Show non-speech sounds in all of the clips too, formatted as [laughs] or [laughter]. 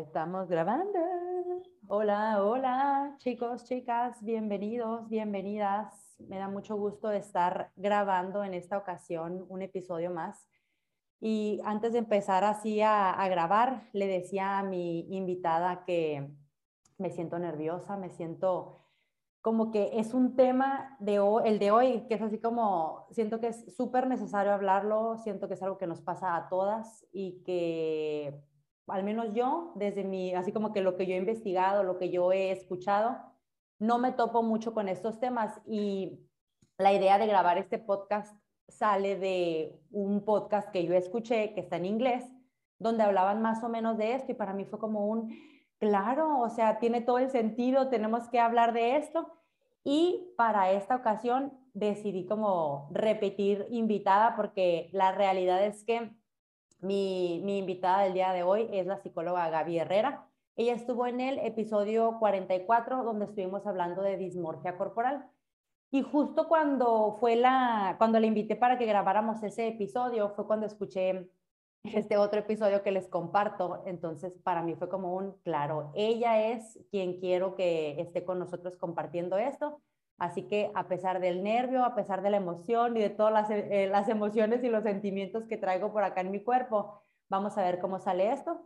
Estamos grabando. Hola, hola, chicos, chicas, bienvenidos, bienvenidas. Me da mucho gusto estar grabando en esta ocasión un episodio más. Y antes de empezar así a, grabar, le decía a mi invitada que me siento nerviosa, me siento como que es un tema de hoy, el de hoy, que es así como, siento que es súper necesario hablarlo, siento que es algo que nos pasa a todas y que al menos yo, desde mi, así como que lo que yo he investigado, lo que yo he escuchado, no me topo mucho con estos temas y la idea de grabar este podcast sale de un podcast que yo escuché que está en inglés, donde hablaban más o menos de esto y para mí fue como un, claro, o sea, tiene todo el sentido, tenemos que hablar de esto. Y para esta ocasión decidí como repetir invitada porque la realidad es que mi, invitada del día de hoy es la psicóloga Gaby Herrera. Ella estuvo en el episodio 44 donde estuvimos hablando de dismorfia corporal. Y justo cuando fue la, cuando la invité para que grabáramos ese episodio, fue cuando escuché este otro episodio que les comparto. Entonces, para mí fue como un, claro, ella es quien quiero que esté con nosotros compartiendo esto. Así que a pesar del nervio, a pesar de la emoción y de todas las, eh, las, emociones y los sentimientos que traigo por acá en mi cuerpo, vamos a ver cómo sale esto.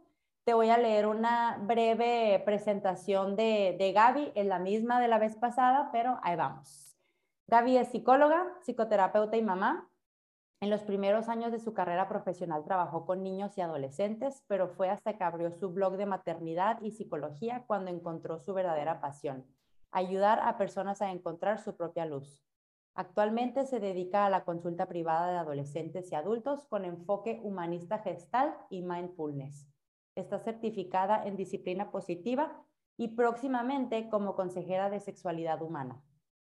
Te voy a leer una breve presentación de, de Gaby, es la misma de la vez pasada, pero ahí vamos. Gaby es psicóloga, psicoterapeuta y mamá. En los primeros años de su carrera profesional trabajó con niños y adolescentes, pero fue hasta que abrió su blog de maternidad y psicología cuando encontró su verdadera pasión ayudar a personas a encontrar su propia luz. Actualmente se dedica a la consulta privada de adolescentes y adultos con enfoque humanista gestal y mindfulness. Está certificada en disciplina positiva y próximamente como consejera de sexualidad humana.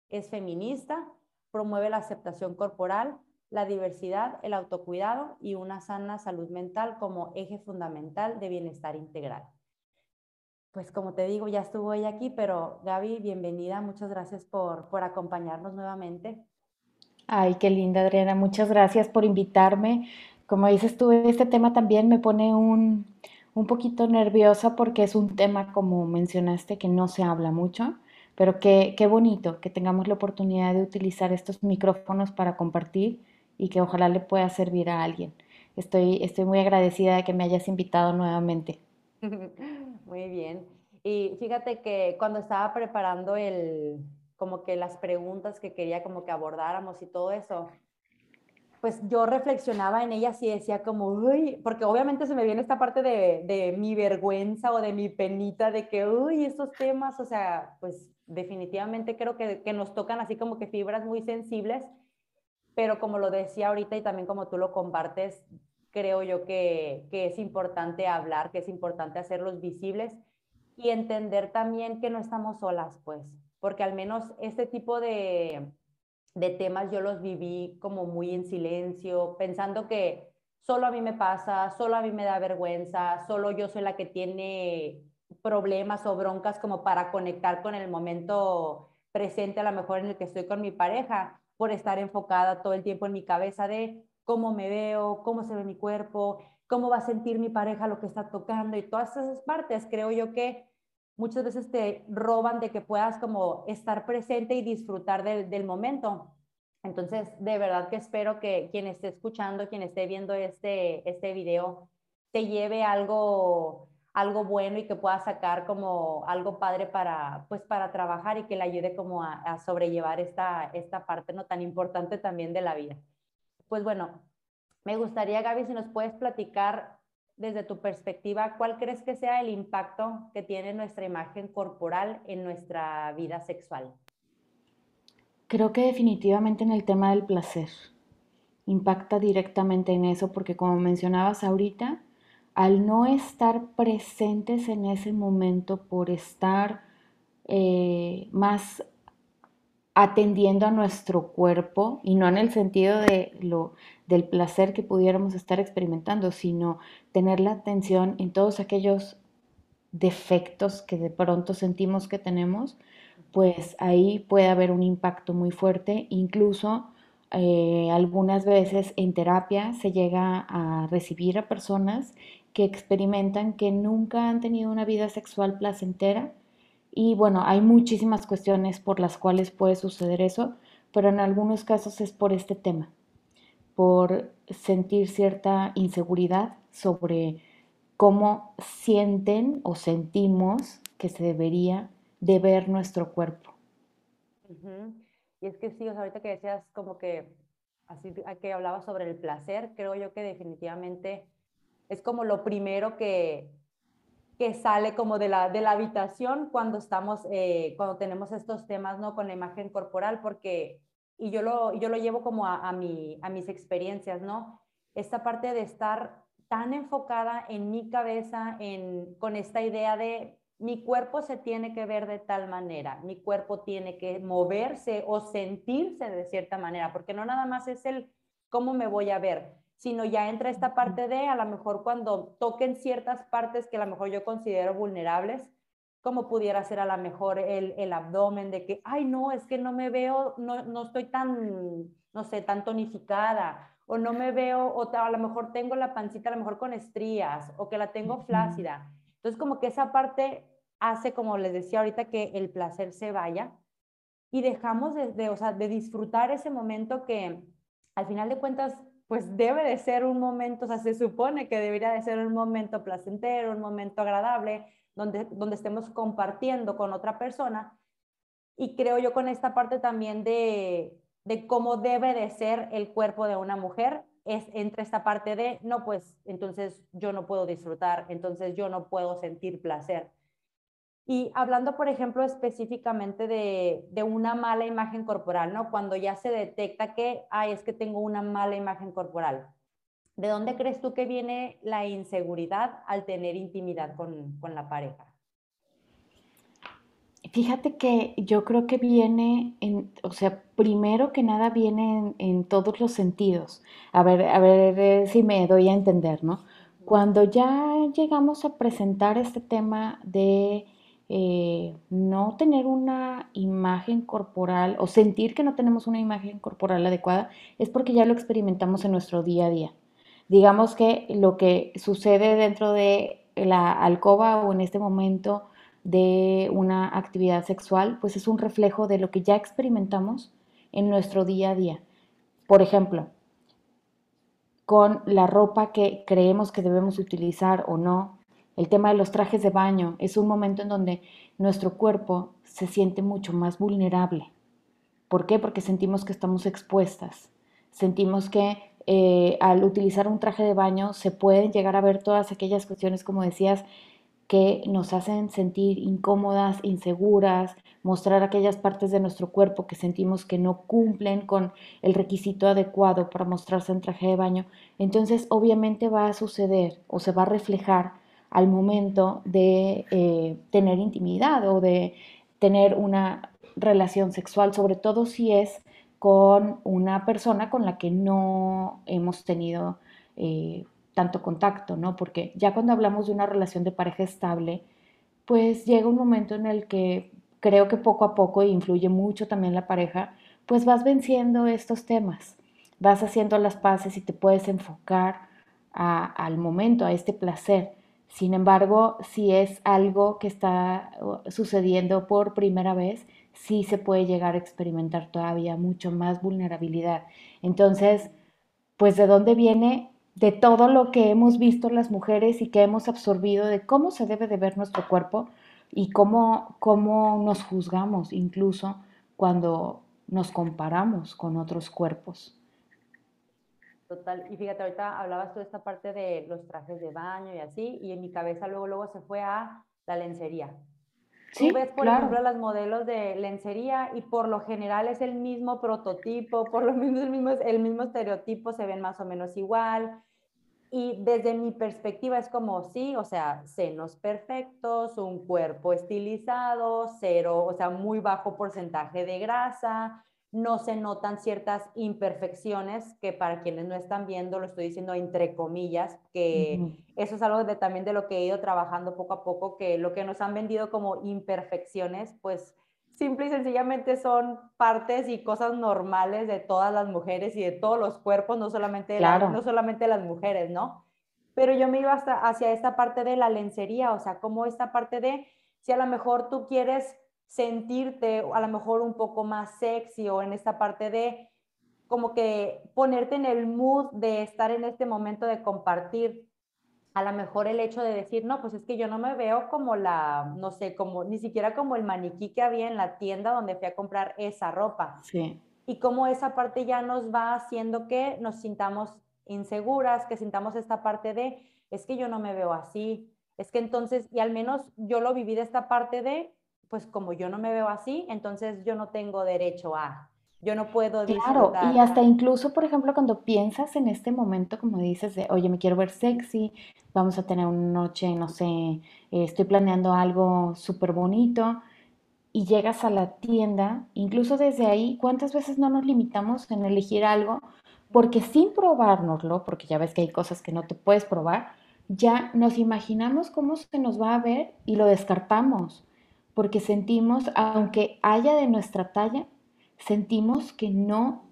Es feminista, promueve la aceptación corporal, la diversidad, el autocuidado y una sana salud mental como eje fundamental de bienestar integral pues como te digo, ya estuvo ella aquí, pero Gaby, bienvenida, muchas gracias por, por acompañarnos nuevamente. Ay, qué linda, Adriana, muchas gracias por invitarme. Como dices tú, este tema también me pone un, un poquito nerviosa porque es un tema, como mencionaste, que no se habla mucho, pero qué, qué bonito que tengamos la oportunidad de utilizar estos micrófonos para compartir y que ojalá le pueda servir a alguien. Estoy, estoy muy agradecida de que me hayas invitado nuevamente. [laughs] Muy bien. Y fíjate que cuando estaba preparando el, como que las preguntas que quería como que abordáramos y todo eso, pues yo reflexionaba en ellas y decía como, uy, porque obviamente se me viene esta parte de, de mi vergüenza o de mi penita de que, uy, estos temas, o sea, pues definitivamente creo que, que nos tocan así como que fibras muy sensibles, pero como lo decía ahorita y también como tú lo compartes, creo yo que, es importante hablar, que es importante hacerlos visibles y entender también que no estamos solas, pues, porque al menos este tipo de, de temas yo los viví como muy en silencio, pensando que solo a mí me pasa, solo a mí me da vergüenza, solo yo soy la que tiene problemas o broncas como para conectar con el momento presente, a lo mejor en el que estoy con mi pareja, por estar enfocada todo el tiempo en mi cabeza de cómo me veo, cómo se ve mi cuerpo, cómo va a sentir mi pareja lo que está tocando y todas esas partes creo yo que muchas veces te roban de que puedas como estar presente y disfrutar del, momento. Entonces, de verdad que espero que quien esté escuchando, quien esté viendo este, este video, te lleve algo, algo bueno y que pueda sacar como algo padre para, pues, para trabajar y que le ayude como a, a sobrellevar esta, esta parte no tan importante también de la vida pues bueno, me gustaría, Gaby, si nos puedes platicar desde tu perspectiva, ¿cuál crees que sea el impacto que tiene nuestra imagen corporal en nuestra vida sexual? Creo que definitivamente en el tema del placer. Impacta directamente en eso porque como mencionabas ahorita, al no estar presentes en ese momento por estar eh, más atendiendo a nuestro cuerpo y no en el sentido de lo, del placer que pudiéramos estar experimentando, sino tener la atención en todos aquellos defectos que de pronto sentimos que tenemos, pues ahí puede haber un impacto muy fuerte. Incluso eh, algunas veces en terapia se llega a recibir a personas que experimentan que nunca han tenido una vida sexual placentera y bueno, hay muchísimas cuestiones por las cuales puede suceder eso, pero en algunos casos es por este tema, por sentir cierta inseguridad sobre cómo sienten o sentimos que se debería de ver nuestro cuerpo. Y es que sí, ahorita que decías como que así que hablabas sobre el placer, creo yo que definitivamente es como lo primero que, que sale como de la, de la habitación cuando estamos, eh, cuando tenemos estos temas, ¿no? Con la imagen corporal, porque, y yo lo, yo lo llevo como a, a, mi, a mis experiencias, ¿no? Esta parte de estar tan enfocada en mi cabeza, en, con esta idea de mi cuerpo se tiene que ver de tal manera, mi cuerpo tiene que moverse o sentirse de cierta manera, porque no nada más es el cómo me voy a ver, sino ya entra esta parte de a lo mejor cuando toquen ciertas partes que a lo mejor yo considero vulnerables, como pudiera ser a lo mejor el, el abdomen, de que, ay, no, es que no me veo, no, no estoy tan, no sé, tan tonificada, o no me veo, o a lo mejor tengo la pancita a lo mejor con estrías, o que la tengo flácida. Entonces, como que esa parte hace, como les decía ahorita, que el placer se vaya y dejamos de, de, o sea, de disfrutar ese momento que al final de cuentas pues debe de ser un momento, o sea, se supone que debería de ser un momento placentero, un momento agradable, donde, donde estemos compartiendo con otra persona. Y creo yo con esta parte también de, de cómo debe de ser el cuerpo de una mujer, es entre esta parte de, no, pues entonces yo no puedo disfrutar, entonces yo no puedo sentir placer. Y hablando, por ejemplo, específicamente de, de, una mala imagen corporal, ¿no? Cuando ya se detecta que, ay, es que tengo una mala imagen corporal. ¿De dónde crees tú que viene la inseguridad al tener intimidad con, con la pareja? Fíjate que yo creo que viene, en, o sea, primero que nada viene en, en todos los sentidos. A ver, a ver eh, si me doy a entender, ¿no? Cuando ya llegamos a presentar este tema de eh, no tener una imagen corporal o sentir que no tenemos una imagen corporal adecuada es porque ya lo experimentamos en nuestro día a día. Digamos que lo que sucede dentro de la alcoba o en este momento de una actividad sexual, pues es un reflejo de lo que ya experimentamos en nuestro día a día. Por ejemplo, con la ropa que creemos que debemos utilizar o no, el tema de los trajes de baño es un momento en donde nuestro cuerpo se siente mucho más vulnerable. ¿Por qué? Porque sentimos que estamos expuestas. Sentimos que eh, al utilizar un traje de baño se pueden llegar a ver todas aquellas cuestiones, como decías, que nos hacen sentir incómodas, inseguras, mostrar aquellas partes de nuestro cuerpo que sentimos que no cumplen con el requisito adecuado para mostrarse en traje de baño. Entonces, obviamente va a suceder o se va a reflejar al momento de eh, tener intimidad o de tener una relación sexual, sobre todo si es con una persona con la que no hemos tenido eh, tanto contacto, ¿no? Porque ya cuando hablamos de una relación de pareja estable, pues llega un momento en el que creo que poco a poco influye mucho también la pareja, pues vas venciendo estos temas, vas haciendo las paces y te puedes enfocar al momento, a este placer. Sin embargo, si es algo que está sucediendo por primera vez, sí se puede llegar a experimentar todavía mucho más vulnerabilidad. Entonces, pues de dónde viene de todo lo que hemos visto las mujeres y que hemos absorbido de cómo se debe de ver nuestro cuerpo y cómo, cómo nos juzgamos incluso cuando nos comparamos con otros cuerpos. Total, y fíjate, ahorita hablabas tú de esta parte de los trajes de baño y así, y en mi cabeza luego, luego se fue a la lencería. Sí, Tú ves, por ejemplo, las modelos de lencería y por lo general es el mismo prototipo, por lo menos el mismo, el mismo estereotipo, se ven más o menos igual. Y desde mi perspectiva es como, sí, o sea, senos perfectos, un cuerpo estilizado, cero, o sea, muy bajo porcentaje de grasa, no se notan ciertas imperfecciones que para quienes no están viendo, lo estoy diciendo entre comillas, que eso es algo de, también de lo que he ido trabajando poco a poco, que lo que nos han vendido como imperfecciones, pues simple y sencillamente son partes y cosas normales de todas las mujeres y de todos los cuerpos, no solamente, no solamente las mujeres, ¿no? Pero yo me iba hasta hacia esta parte de la lencería, o sea, como esta parte de, si a lo mejor tú quieres sentirte a lo mejor un poco más sexy o en esta parte de como que ponerte en el mood de estar en este momento de compartir a lo mejor el hecho de decir, no, pues es que yo no me veo como la, no sé, como ni siquiera como el maniquí que había en la tienda donde fui a comprar esa ropa. Sí. Y cómo esa parte ya nos va haciendo que nos sintamos inseguras, que sintamos esta parte de, es que yo no me veo así, es que entonces, y al menos yo lo viví de esta parte de, pues como yo no me veo así, entonces yo no tengo derecho a, yo no puedo. Claro, y hasta incluso, por ejemplo, cuando piensas en este momento, como dices, de, oye, me quiero ver sexy, vamos a tener una noche, no sé, eh, estoy planeando algo súper bonito, y llegas a la tienda, incluso desde ahí, ¿cuántas veces no nos limitamos en elegir algo? Porque sin probárnoslo, porque ya ves que hay cosas que no te puedes probar, ya nos imaginamos cómo se nos va a ver y lo descartamos, porque sentimos, aunque haya de nuestra talla, sentimos que no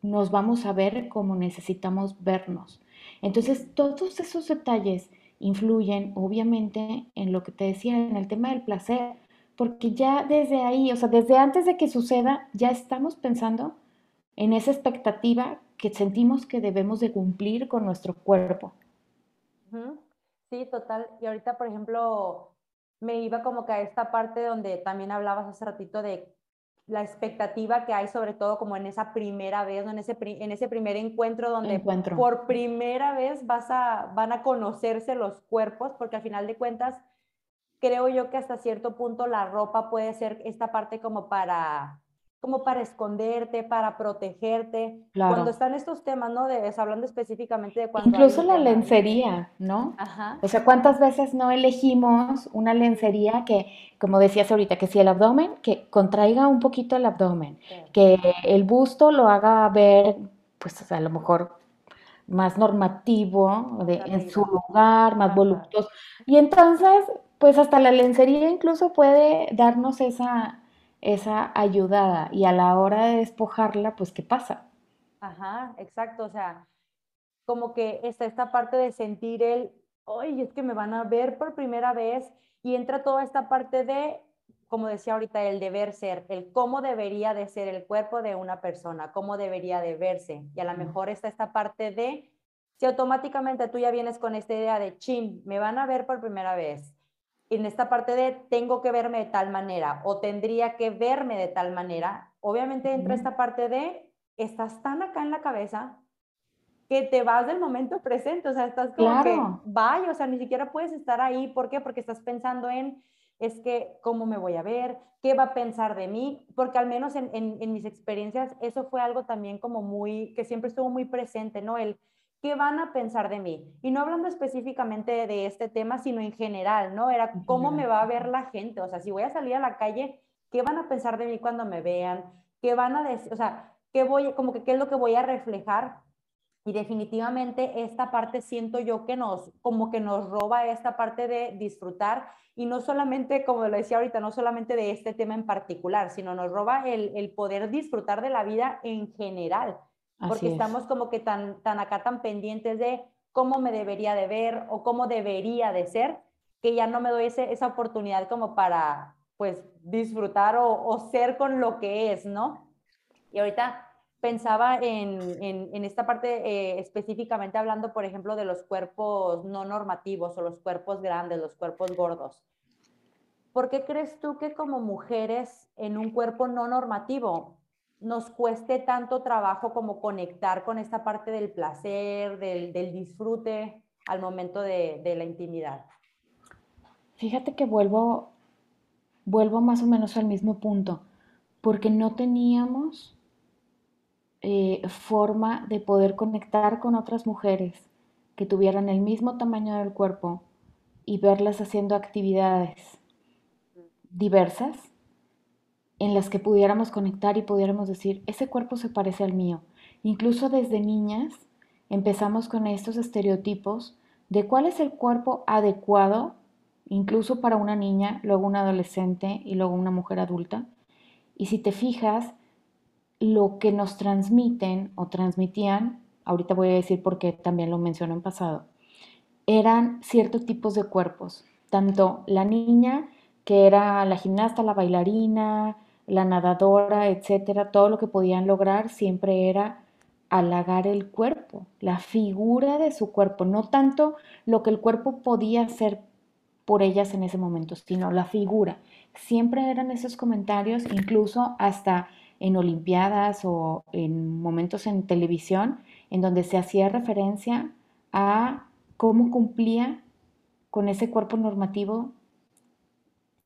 nos vamos a ver como necesitamos vernos. Entonces, todos esos detalles influyen, obviamente, en lo que te decía, en el tema del placer, porque ya desde ahí, o sea, desde antes de que suceda, ya estamos pensando en esa expectativa que sentimos que debemos de cumplir con nuestro cuerpo. Sí, total. Y ahorita, por ejemplo, me iba como que a esta parte donde también hablabas hace ratito de la expectativa que hay sobre todo como en esa primera vez, en, ese, en ese primer encuentro donde por primera vez vas a, van a conocerse los cuerpos, porque al final de cuentas creo yo que hasta cierto punto la ropa puede ser esta parte como para como para esconderte, para protegerte. Cuando están estos temas, ¿no? De, hablando específicamente de cuando... Incluso la lencería, ¿no? Ajá. O sea, ¿cuántas veces no elegimos una lencería que, como decías ahorita, que si el abdomen, que contraiga un poquito el abdomen, que el busto lo haga ver, pues a lo mejor más normativo, de, en su lugar, más voluptuoso. Y entonces, pues hasta la lencería incluso puede darnos esa esa ayudada y a la hora de despojarla, pues, ¿qué pasa? Ajá, exacto, o sea, como que está esta parte de sentir el, oye, es que me van a ver por primera vez y entra toda esta parte de, como decía ahorita, el deber ser, el cómo debería de ser el cuerpo de una persona, cómo debería de verse. Y a lo mejor está esta parte de, si automáticamente tú ya vienes con esta idea de, chin, me van a ver por primera vez, en esta parte de tengo que verme de tal manera o tendría que verme de tal manera, obviamente entra esta parte de estás tan acá en la cabeza que te vas del momento presente, o sea, estás como que vaya, o sea, ni siquiera puedes estar ahí, ¿por qué? Porque estás pensando en, es que, ¿cómo me voy a ver? ¿Qué va a pensar de mí? Porque al menos en, en, en mis experiencias eso fue algo también como muy, que siempre estuvo muy presente, ¿no? El, ¿qué van a pensar de mí? Y no hablando específicamente de este tema, sino en general, ¿no? Era cómo me va a ver la gente, o sea, si voy a salir a la calle, ¿qué van a pensar de mí cuando me vean? ¿Qué van a decir? O sea, ¿qué voy, como que qué es lo que voy a reflejar? Y definitivamente esta parte siento yo que nos, como que nos roba esta parte de disfrutar y no solamente, como lo decía ahorita, no solamente de este tema en particular, sino nos roba el, el poder disfrutar de la vida en general porque estamos como que tan, tan acá, tan pendientes de cómo me debería de ver o cómo debería de ser, que ya no me doy ese, esa oportunidad como para, pues, disfrutar o, o, ser con lo que es, ¿no? Y ahorita pensaba en, en, esta parte eh, específicamente hablando, por ejemplo, de los cuerpos no normativos o los cuerpos grandes, los cuerpos gordos. ¿Por qué crees tú que como mujeres en un cuerpo no normativo nos cueste tanto trabajo como conectar con esta parte del placer, del, disfrute al momento de, la intimidad. Fíjate que vuelvo, vuelvo más o menos al mismo punto, porque no teníamos eh, forma de poder conectar con otras mujeres que tuvieran el mismo tamaño del cuerpo y verlas haciendo actividades diversas en las que pudiéramos conectar y pudiéramos decir, ese cuerpo se parece al mío. Incluso desde niñas empezamos con estos estereotipos de cuál es el cuerpo adecuado, incluso para una niña, luego una adolescente y luego una mujer adulta. Y si te fijas, lo que nos transmiten o transmitían, ahorita voy a decir porque también lo mencioné en pasado, eran ciertos tipos de cuerpos, tanto la niña que era la gimnasta, la bailarina, la nadadora, etcétera, todo lo que podían lograr siempre era halagar el cuerpo, la figura de su cuerpo, no tanto lo que el cuerpo podía hacer por ellas en ese momento, sino la figura. Siempre eran esos comentarios, incluso hasta en Olimpiadas o en momentos en televisión, en donde se hacía referencia a cómo cumplía con ese cuerpo normativo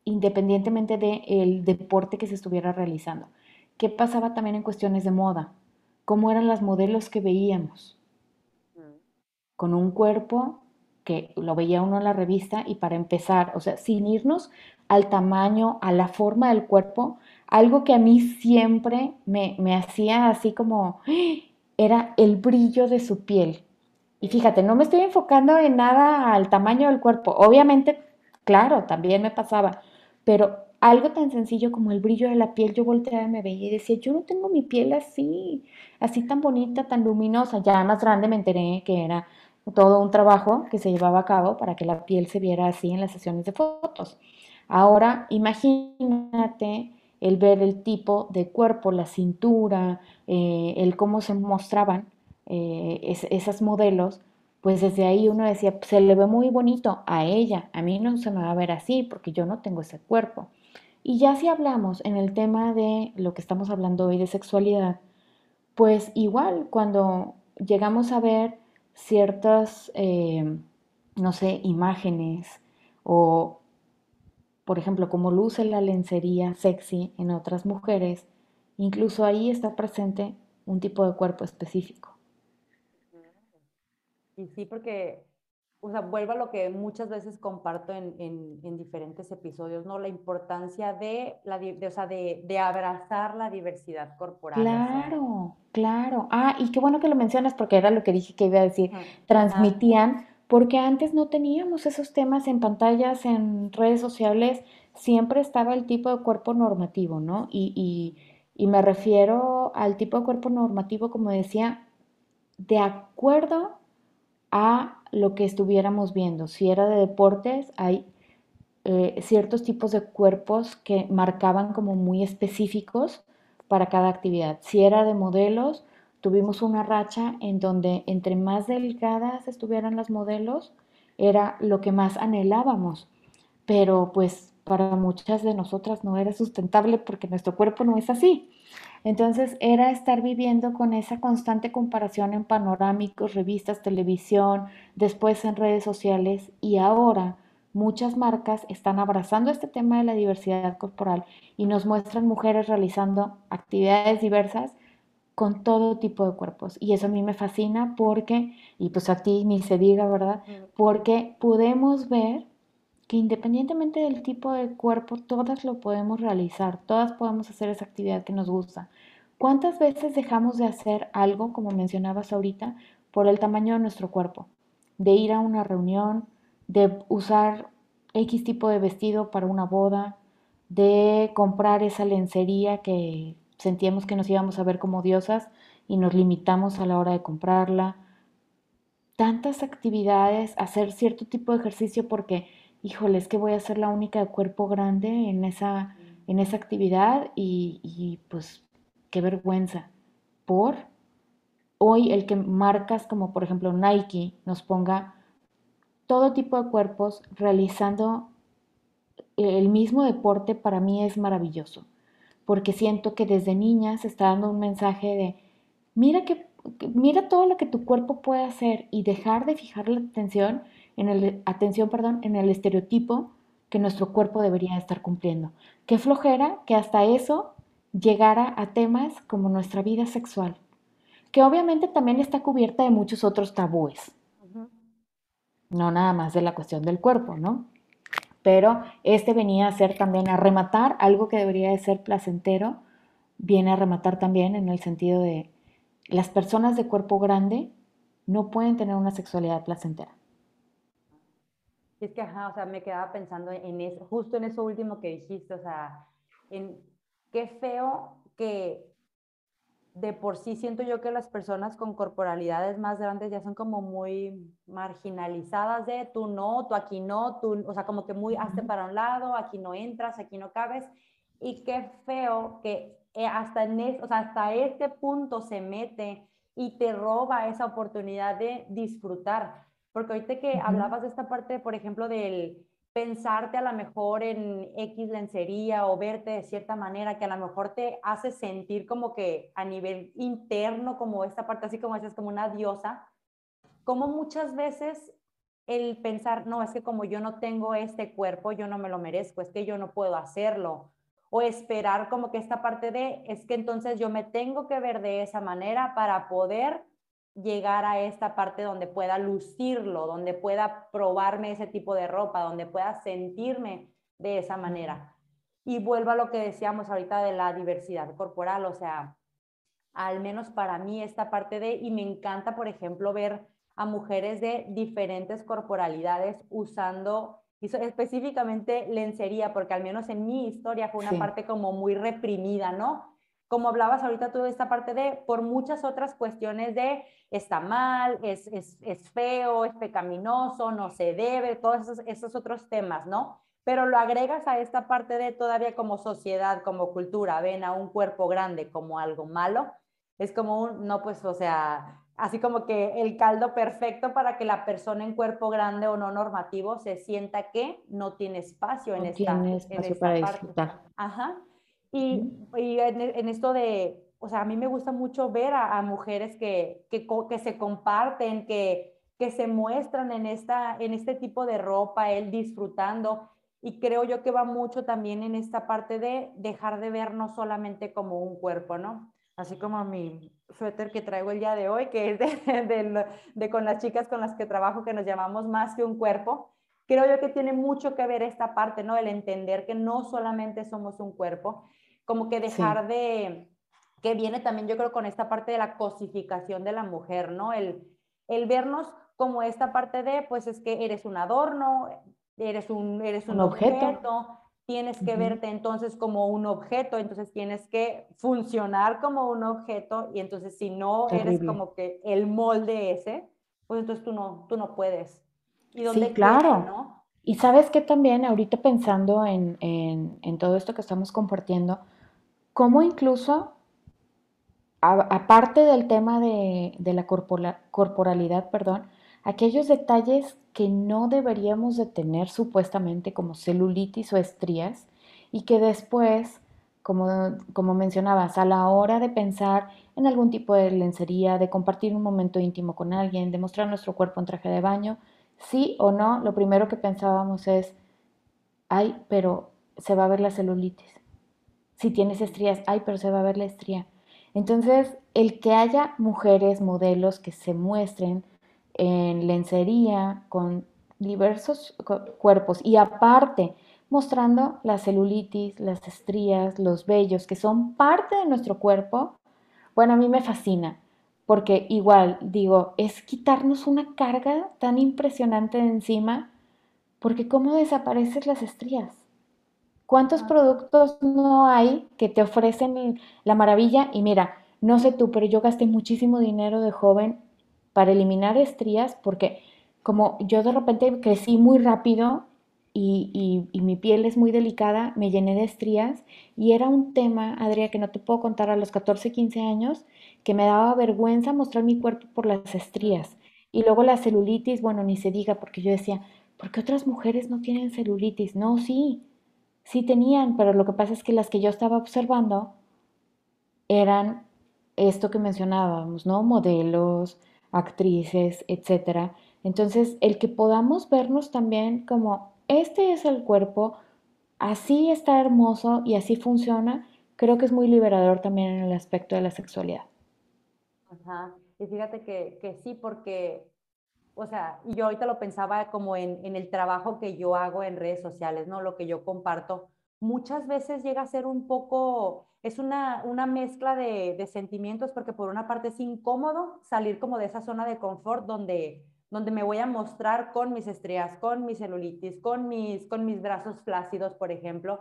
independientemente del deporte que se estuviera realizando. ¿Qué pasaba también en cuestiones de moda? cómo eran las modelos que veíamos, con un cuerpo que lo veía uno en la revista y para empezar, o sea, sin irnos al tamaño, a la forma del cuerpo, algo que a mí siempre me, me hacía así como, era el brillo de su piel. Y fíjate, no me estoy enfocando en nada al tamaño del cuerpo. Obviamente, claro, también me pasaba, pero algo tan sencillo como el brillo de la piel, yo volteaba y me veía y decía, yo no tengo mi piel así, así tan bonita, tan luminosa. Ya más grande me enteré que era todo un trabajo que se llevaba a cabo para que la piel se viera así en las sesiones de fotos. Ahora, imagínate el ver el tipo de cuerpo, la cintura, eh, el cómo se mostraban eh, esas modelos, pues desde ahí uno decía, se le ve muy bonito a ella, a mí no se me va a ver así porque yo no tengo ese cuerpo. Y ya si hablamos en el tema de lo que estamos hablando hoy de sexualidad, pues igual cuando llegamos a ver ciertas, eh, no sé, imágenes o, por ejemplo, como luce la lencería sexy en otras mujeres, incluso ahí está presente un tipo de cuerpo específico. Y sí, porque o sea, vuelvo a lo que muchas veces comparto en, en, diferentes episodios, ¿no? La importancia de, la, de, o sea, de, de, abrazar la diversidad corporal. Claro, claro. Ah, y qué bueno que lo mencionas porque era lo que dije que iba a decir. Transmitían, porque antes no teníamos esos temas en pantallas, en redes sociales, siempre estaba el tipo de cuerpo normativo, ¿no? Y, y, y me refiero al tipo de cuerpo normativo, como decía, de acuerdo a lo que estuviéramos viendo. Si era de deportes, hay eh, ciertos tipos de cuerpos que marcaban como muy específicos para cada actividad. Si era de modelos, tuvimos una racha en donde entre más delgadas estuvieran las modelos, era lo que más anhelábamos. Pero pues para muchas de nosotras no era sustentable porque nuestro cuerpo no es así. Entonces era estar viviendo con esa constante comparación en panorámicos, revistas, televisión, después en redes sociales y ahora muchas marcas están abrazando este tema de la diversidad corporal y nos muestran mujeres realizando actividades diversas con todo tipo de cuerpos. Y eso a mí me fascina porque, y pues a ti ni se diga, ¿verdad? Porque podemos ver que independientemente del tipo de cuerpo, todas lo podemos realizar, todas podemos hacer esa actividad que nos gusta. ¿Cuántas veces dejamos de hacer algo, como mencionabas ahorita, por el tamaño de nuestro cuerpo? De ir a una reunión, de usar X tipo de vestido para una boda, de comprar esa lencería que sentíamos que nos íbamos a ver como diosas y nos limitamos a la hora de comprarla. Tantas actividades, hacer cierto tipo de ejercicio porque híjole, es que voy a ser la única de cuerpo grande en esa, en esa actividad y, y pues qué vergüenza. Por hoy el que marcas como por ejemplo Nike nos ponga todo tipo de cuerpos realizando el mismo deporte para mí es maravilloso, porque siento que desde niña se está dando un mensaje de mira que mira todo lo que tu cuerpo puede hacer y dejar de fijar la atención en el, atención, perdón, en el estereotipo que nuestro cuerpo debería estar cumpliendo. Qué flojera que hasta eso llegara a temas como nuestra vida sexual, que obviamente también está cubierta de muchos otros tabúes. no nada más de la cuestión del cuerpo, ¿no? Pero este venía a ser también a rematar algo que debería de ser placentero, viene a rematar también en el sentido de las personas de cuerpo grande no pueden tener una sexualidad placentera. Es que, ajá, o sea, me quedaba pensando en eso, justo en eso último que dijiste, o sea, en qué feo que de por sí siento yo que las personas con corporalidades más grandes ya son como muy marginalizadas de tú no, tú aquí no, tú, o sea, como que muy hazte para un lado, aquí no entras, aquí no cabes. Y qué feo que eh, hasta, en o sea, hasta este punto se mete y te roba esa oportunidad de disfrutar. Porque ahorita que hablabas de esta parte, por ejemplo, del pensarte a lo mejor en X lencería o verte de cierta manera que a lo mejor te hace sentir como que a nivel interno, como esta parte así como dices, como una diosa, como muchas veces el pensar, no, es que como yo no tengo este cuerpo, yo no me lo merezco, es que yo no puedo hacerlo. O esperar como que esta parte de, es que entonces yo me tengo que ver de esa manera para poder llegar a esta parte donde pueda lucirlo, donde pueda probarme ese tipo de ropa, donde pueda sentirme de esa manera. Y vuelvo a lo que decíamos ahorita de la diversidad corporal, o sea, al menos para mí esta parte de, y me encanta, por ejemplo, ver a mujeres de diferentes corporalidades usando específicamente lencería, porque al menos en mi historia fue una parte como muy reprimida, ¿no? Como hablabas ahorita tú de esta parte de, por muchas otras cuestiones de, está mal, es, es, es feo, es pecaminoso, no se debe, todos esos, esos otros temas, ¿no? Pero lo agregas a esta parte de todavía como sociedad, como cultura, ven a un cuerpo grande como algo malo, es como un, no, pues, o sea, así como que el caldo perfecto para que la persona en cuerpo grande o no normativo se sienta que no tiene espacio en esta, tiene espacio para disfrutar. Ajá. Y, en, esto de, o sea, a mí me gusta mucho ver a, mujeres que, que, que, se comparten, que, que se muestran en, esta, en este tipo de ropa, él disfrutando. Y creo yo que va mucho también en esta parte de dejar de vernos solamente como un cuerpo, ¿no? Así como mi suéter que traigo el día de hoy, que es de, [laughs] de con las chicas con las que trabajo, que nos llamamos más que un cuerpo creo yo que tiene mucho que ver esta parte, ¿no? El entender que no solamente somos un cuerpo como que dejar de, que viene también yo creo con esta parte de la cosificación de la mujer, ¿no? El, el vernos como esta parte de, pues es que eres un adorno, eres un, eres un, objeto. tienes que verte entonces como un objeto, entonces tienes que funcionar como un objeto y entonces si no eres como que el molde ese, pues entonces tú no, tú no puedes. ¿Y dónde sí, claro. ¿no? Y sabes que también ahorita pensando en, en, en, todo esto que estamos compartiendo, cómo incluso, aparte del tema de, la corporalidad, perdón, aquellos detalles que no deberíamos de tener supuestamente como celulitis o estrías y que después, como, como mencionabas, a la hora de pensar en algún tipo de lencería, de compartir un momento íntimo con alguien, de mostrar nuestro cuerpo en traje de baño, sí o no, lo primero que pensábamos es, ay, pero se va a ver la celulitis si tienes estrías, ay, pero se va a ver la estría. Entonces, el que haya mujeres, modelos que se muestren en lencería con diversos cuerpos y aparte mostrando la celulitis, las estrías, los vellos, que son parte de nuestro cuerpo, bueno, a mí me fascina, porque igual digo, es quitarnos una carga tan impresionante de encima, porque ¿cómo desaparecen las estrías? ¿Cuántos productos no hay que te ofrecen la maravilla? Y mira, no sé tú, pero yo gasté muchísimo dinero de joven para eliminar estrías porque como yo de repente crecí muy rápido y, mi piel es muy delicada, me llené de estrías y era un tema, Adriana, que no te puedo contar a los 14, 15 años, que me daba vergüenza mostrar mi cuerpo por las estrías. Y luego la celulitis, bueno, ni se diga, porque yo decía, ¿por qué otras mujeres no tienen celulitis? No, sí, Sí tenían, pero lo que pasa es que las que yo estaba observando eran esto que mencionábamos, ¿no? Modelos, actrices, etc. Entonces, el que podamos vernos también como, este es el cuerpo, así está hermoso y así funciona, creo que es muy liberador también en el aspecto de la sexualidad. Ajá. Y fíjate que, que sí, porque o sea, yo ahorita lo pensaba como en, en el trabajo que yo hago en redes sociales, ¿no? Lo que yo comparto, muchas veces llega a ser un poco, es una, una mezcla de, de, sentimientos porque por una parte es incómodo salir como de esa zona de confort donde, donde me voy a mostrar con mis estrías, con mi celulitis, con mis, con mis brazos flácidos, por ejemplo.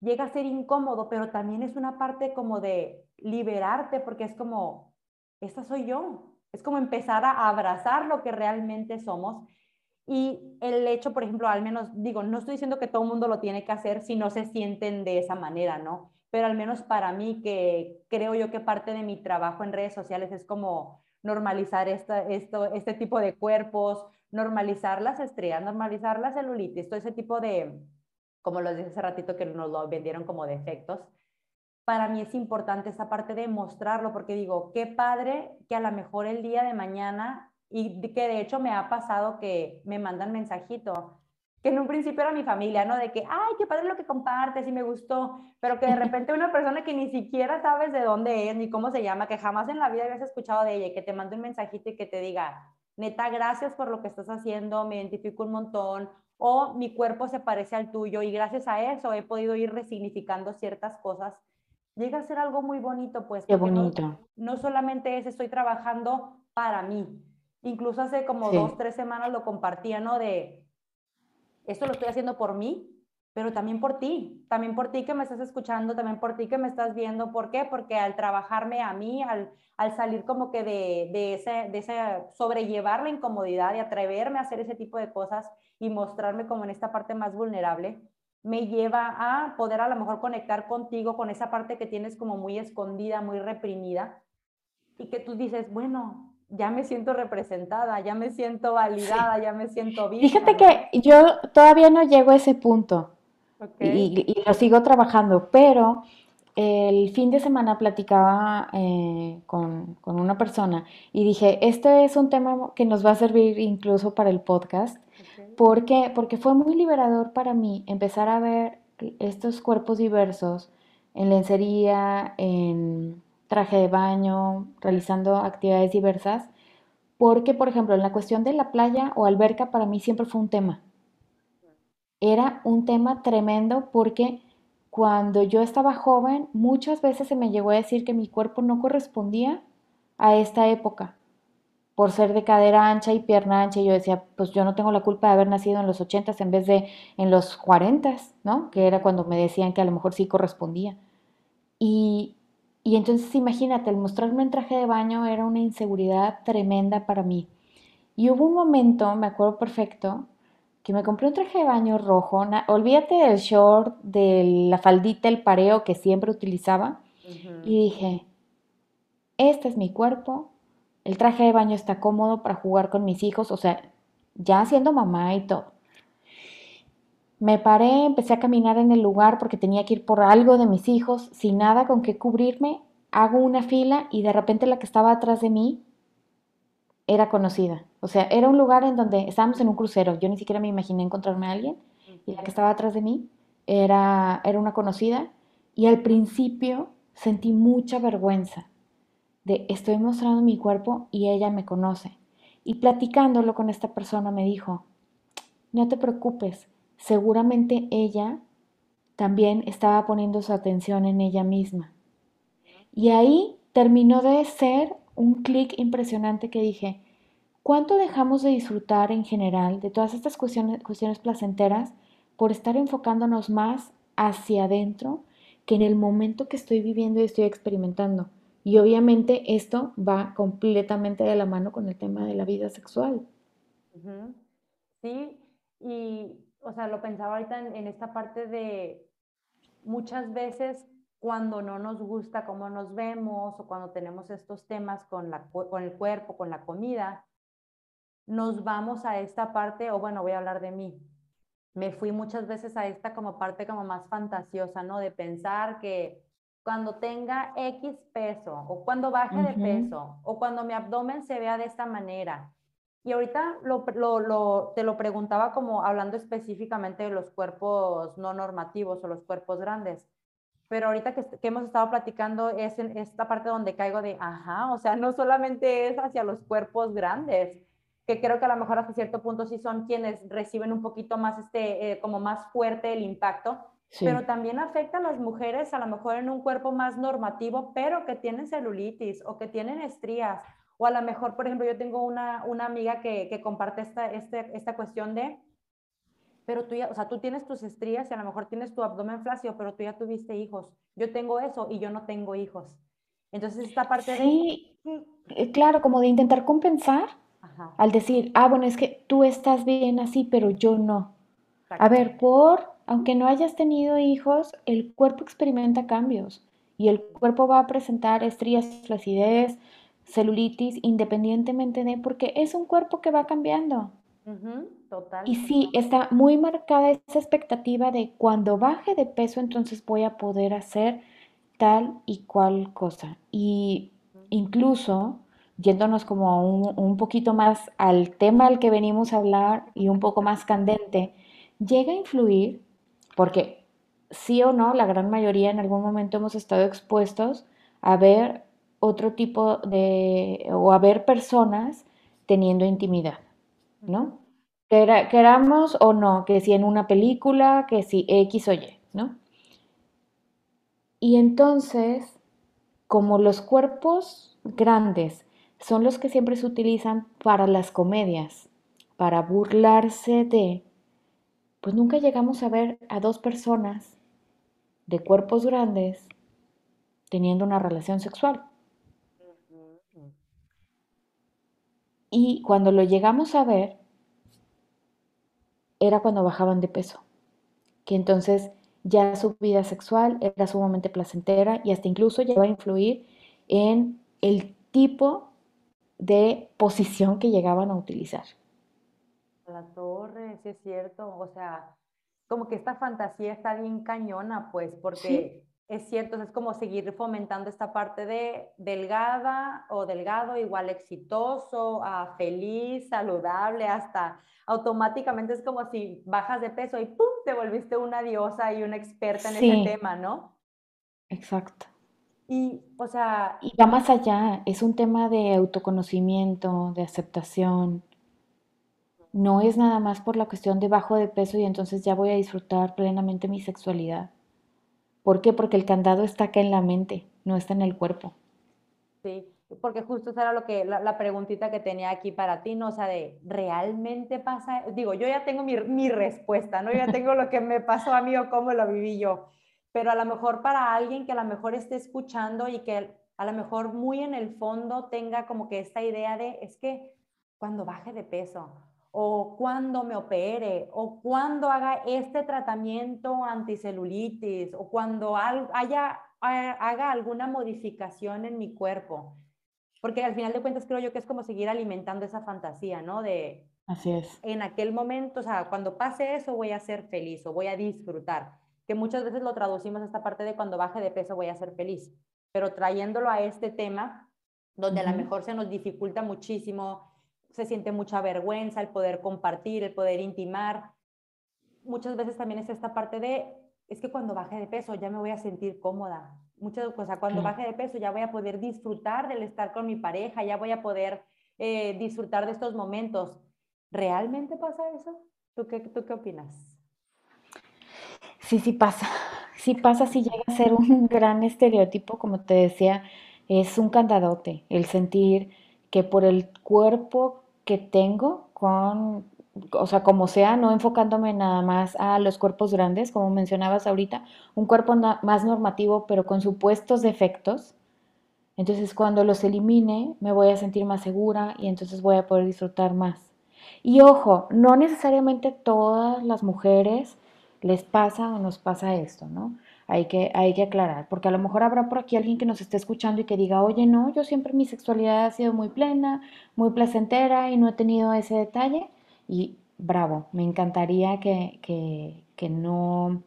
Llega a ser incómodo, pero también es una parte como de liberarte porque es como, esta soy yo. Es como empezar a abrazar lo que realmente somos y el hecho, por ejemplo, al menos digo, no estoy diciendo que todo el mundo lo tiene que hacer si no se sienten de esa manera, ¿no? Pero al menos para mí, que creo yo que parte de mi trabajo en redes sociales es como normalizar esta, esto, este tipo de cuerpos, normalizar las estrías, normalizar la celulitis, todo ese tipo de, como lo dije hace ratito que nos lo vendieron como defectos. Para mí es importante esa parte de mostrarlo, porque digo, qué padre que a lo mejor el día de mañana y que de hecho me ha pasado que me mandan mensajito, que en un principio era mi familia, ¿no? De que, ay, qué padre lo que compartes y me gustó, pero que de repente una persona que ni siquiera sabes de dónde es ni cómo se llama, que jamás en la vida habías escuchado de ella, que te mande un mensajito y que te diga, neta, gracias por lo que estás haciendo, me identifico un montón, o mi cuerpo se parece al tuyo y gracias a eso he podido ir resignificando ciertas cosas. Llega a ser algo muy bonito, pues. Qué bonito. No, no solamente es estoy trabajando para mí, Incluso hace como dos, tres semanas lo compartía, ¿no? De, esto lo estoy haciendo por mí, pero también por ti, también por ti que me estás escuchando, también por ti que me estás viendo. ¿Por qué? Porque al trabajarme a mí, al, al salir como que de, de, ese, de ese sobrellevar la incomodidad y atreverme a hacer ese tipo de cosas y mostrarme como en esta parte más vulnerable, me lleva a poder a lo mejor conectar contigo con esa parte que tienes como muy escondida, muy reprimida y que tú dices, bueno, ya me siento representada, ya me siento validada, ya me siento bien. Fíjate que yo todavía no llego a ese punto y, lo sigo trabajando, pero el fin de semana platicaba eh, con, una persona y dije, este es un tema que nos va a servir incluso para el podcast, porque, porque fue muy liberador para mí empezar a ver estos cuerpos diversos en lencería, en traje de baño, realizando actividades diversas, porque, por ejemplo, en la cuestión de la playa o alberca para mí siempre fue un tema. Era un tema tremendo porque cuando yo estaba joven muchas veces se me llegó a decir que mi cuerpo no correspondía a esta época por ser de cadera ancha y pierna ancha, y yo decía, pues yo no tengo la culpa de haber nacido en los 80 en vez de en los 40, ¿no? Que era cuando me decían que a lo mejor sí correspondía. Y, y entonces imagínate, el mostrarme en traje de baño era una inseguridad tremenda para mí. Y hubo un momento, me acuerdo perfecto, que me compré un traje de baño rojo. olvídate del short, de la faldita, el pareo que siempre utilizaba. Y dije, este es mi cuerpo, el traje de baño está cómodo para jugar con mis hijos, o sea, ya siendo mamá y todo. Me paré, empecé a caminar en el lugar porque tenía que ir por algo de mis hijos, sin nada con qué cubrirme, hago una fila y de repente la que estaba atrás de mí era conocida. O sea, era un lugar en donde estábamos en un crucero, yo ni siquiera me imaginé encontrarme a alguien. Y la que estaba atrás de mí era, era una conocida. Y al principio sentí mucha vergüenza de estoy mostrando mi cuerpo y ella me conoce. Y platicándolo con esta persona me dijo, no te preocupes, seguramente ella también estaba poniendo su atención en ella misma. Y ahí terminó de ser un clic impresionante que dije, ¿cuánto dejamos de disfrutar en general de todas estas cuestiones, cuestiones placenteras por estar enfocándonos más hacia adentro que en el momento que estoy viviendo y estoy experimentando? Y obviamente esto va completamente de la mano con el tema de la vida sexual. Sí, y o sea, lo pensaba ahorita en, esta parte de muchas veces cuando no nos gusta cómo nos vemos o cuando tenemos estos temas con, la, con el cuerpo, con la comida, nos vamos a esta parte, o bueno, voy a hablar de mí. Me fui muchas veces a esta como parte como más fantasiosa, ¿no? De pensar que cuando tenga X peso o cuando baje de peso o cuando mi abdomen se vea de esta manera y ahorita lo, lo, te lo preguntaba como hablando específicamente de los cuerpos no normativos o los cuerpos grandes. Pero ahorita que, que, hemos estado platicando es en esta parte donde caigo de, ajá, o sea, no solamente es hacia los cuerpos grandes, que creo que a lo mejor hasta cierto punto sí son quienes reciben un poquito más, este, eh, como más fuerte el impacto, pero también afecta a las mujeres a lo mejor en un cuerpo más normativo, pero que tienen celulitis o que tienen estrías, o a lo mejor, por ejemplo, yo tengo una, una amiga que, que comparte esta, este, esta cuestión de, pero tú ya, o sea, tú tienes tus estrías y a lo mejor tienes tu abdomen flácido, pero tú ya tuviste hijos. Yo tengo eso y yo no tengo hijos. Entonces, esta parte sí, de... Eh, claro, como de intentar compensar al decir, ah, bueno, es que tú estás bien así, pero yo no. A ver, por, aunque no hayas tenido hijos, el cuerpo experimenta cambios y el cuerpo va a presentar estrías, flacidez, celulitis, independientemente de, porque es un cuerpo que va cambiando. total. Y sí, está muy marcada esa expectativa de cuando baje de peso, entonces voy a poder hacer tal y cual cosa. Y incluso yéndonos como un, un, poquito más al tema al que venimos a hablar y un poco más candente, llega a influir, porque sí o no, la gran mayoría en algún momento hemos estado expuestos a ver otro tipo de, o a ver personas teniendo intimidad, ¿no? Queramos o no, que si en una película, que si X o Y, ¿no? Y entonces, como los cuerpos grandes son los que siempre se utilizan para las comedias, para burlarse de, pues nunca llegamos a ver a dos personas de cuerpos grandes teniendo una relación sexual. Y cuando lo llegamos a ver, era cuando bajaban de peso, que entonces ya su vida sexual era sumamente placentera y hasta incluso llegó a influir en el tipo de posición que llegaban a utilizar. Sí es cierto, o sea, como que esta fantasía está bien cañona, pues, porque es cierto, es como seguir fomentando esta parte de delgada o delgado, igual exitoso, a feliz, saludable, hasta automáticamente es como si bajas de peso y ¡pum! te volviste una diosa y una experta en ese tema, ¿no? Exacto. Y, o sea... Y va más allá, es un tema de autoconocimiento, de aceptación. No es nada más por la cuestión de bajo de peso y entonces ya voy a disfrutar plenamente mi sexualidad. ¿Por qué? Porque el candado está acá en la mente, no está en el cuerpo. Sí, porque justo esa era lo que, la, preguntita que tenía aquí para ti, ¿no? O sea, de, ¿realmente pasa? Digo, yo ya tengo mi, mi respuesta, ¿no? Yo ya tengo lo que me pasó a mí o cómo lo viví yo pero a lo mejor para alguien que a lo mejor esté escuchando y que a lo mejor muy en el fondo tenga como que esta idea de, es que cuando baje de peso o cuando me opere o cuando haga este tratamiento anticelulitis o cuando haya, haga alguna modificación en mi cuerpo. Porque al final de cuentas creo yo que es como seguir alimentando esa fantasía, ¿no? De, Así es. En aquel momento, o sea, cuando pase eso voy a ser feliz o voy a disfrutar que muchas veces lo traducimos a esta parte de cuando baje de peso voy a ser feliz, pero trayéndolo a este tema, donde a lo mejor se nos dificulta muchísimo, se siente mucha vergüenza el poder compartir, el poder intimar, muchas veces también es esta parte de, es que cuando baje de peso ya me voy a sentir cómoda, muchas cosas, cuando baje de peso ya voy a poder disfrutar del estar con mi pareja, ya voy a poder eh, disfrutar de estos momentos. ¿Realmente pasa eso? ¿Tú qué, ¿Tú qué opinas? Sí, sí pasa. Sí pasa, sí llega a ser un gran estereotipo, como te decía, es un candadote, el sentir que por el cuerpo que tengo, con, o sea, como sea, no enfocándome nada más a los cuerpos grandes, como mencionabas ahorita, un cuerpo más normativo, pero con supuestos defectos. Entonces, cuando los elimine, me voy a sentir más segura y entonces voy a poder disfrutar más. Y ojo, no necesariamente todas las mujeres les pasa o nos pasa esto, ¿no? Hay que, hay que aclarar, porque a lo mejor habrá por aquí alguien que nos esté escuchando y que diga, oye, no, yo siempre mi sexualidad ha sido muy plena, muy placentera y no he tenido ese detalle. Y bravo, me encantaría que, que, no,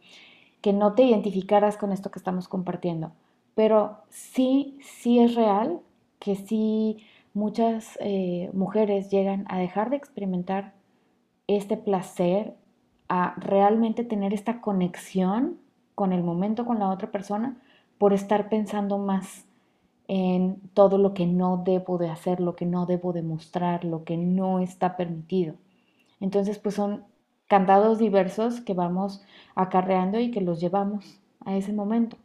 que no te identificaras con esto que estamos compartiendo. Pero sí, sí es real que sí muchas eh, mujeres llegan a dejar de experimentar este placer a realmente tener esta conexión con el momento, con la otra persona, por estar pensando más en todo lo que no debo de hacer, lo que no debo de mostrar, lo que no está permitido. Entonces, pues son candados diversos que vamos acarreando y que los llevamos a ese momento.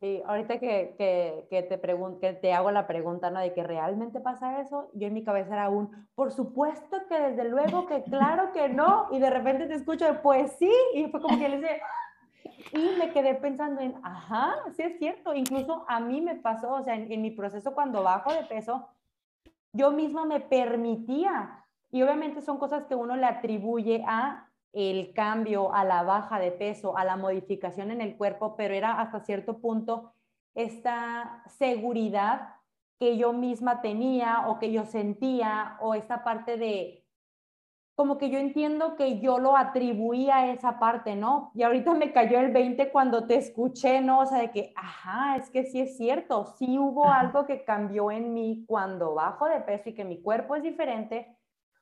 Sí, ahorita que, que, te que te hago la pregunta, ¿no? De que realmente pasa eso, yo en mi cabeza era un, por supuesto que desde luego que claro que no, y de repente te escucho, pues sí, y fue como que le dije, y me quedé pensando en, ajá, sí es cierto, incluso a mí me pasó, o sea, en, mi proceso cuando bajo de peso, yo misma me permitía, y obviamente son cosas que uno le atribuye a el cambio, a la baja de peso, a la modificación en el cuerpo, pero era hasta cierto punto esta seguridad que yo misma tenía o que yo sentía o esta parte de como que yo entiendo que yo lo atribuía a esa parte, ¿no? Y ahorita me cayó el 20 cuando te escuché, ¿no? O sea, de que, ajá, es que sí es cierto, sí hubo algo que cambió en mí cuando bajo de peso y que mi cuerpo es diferente,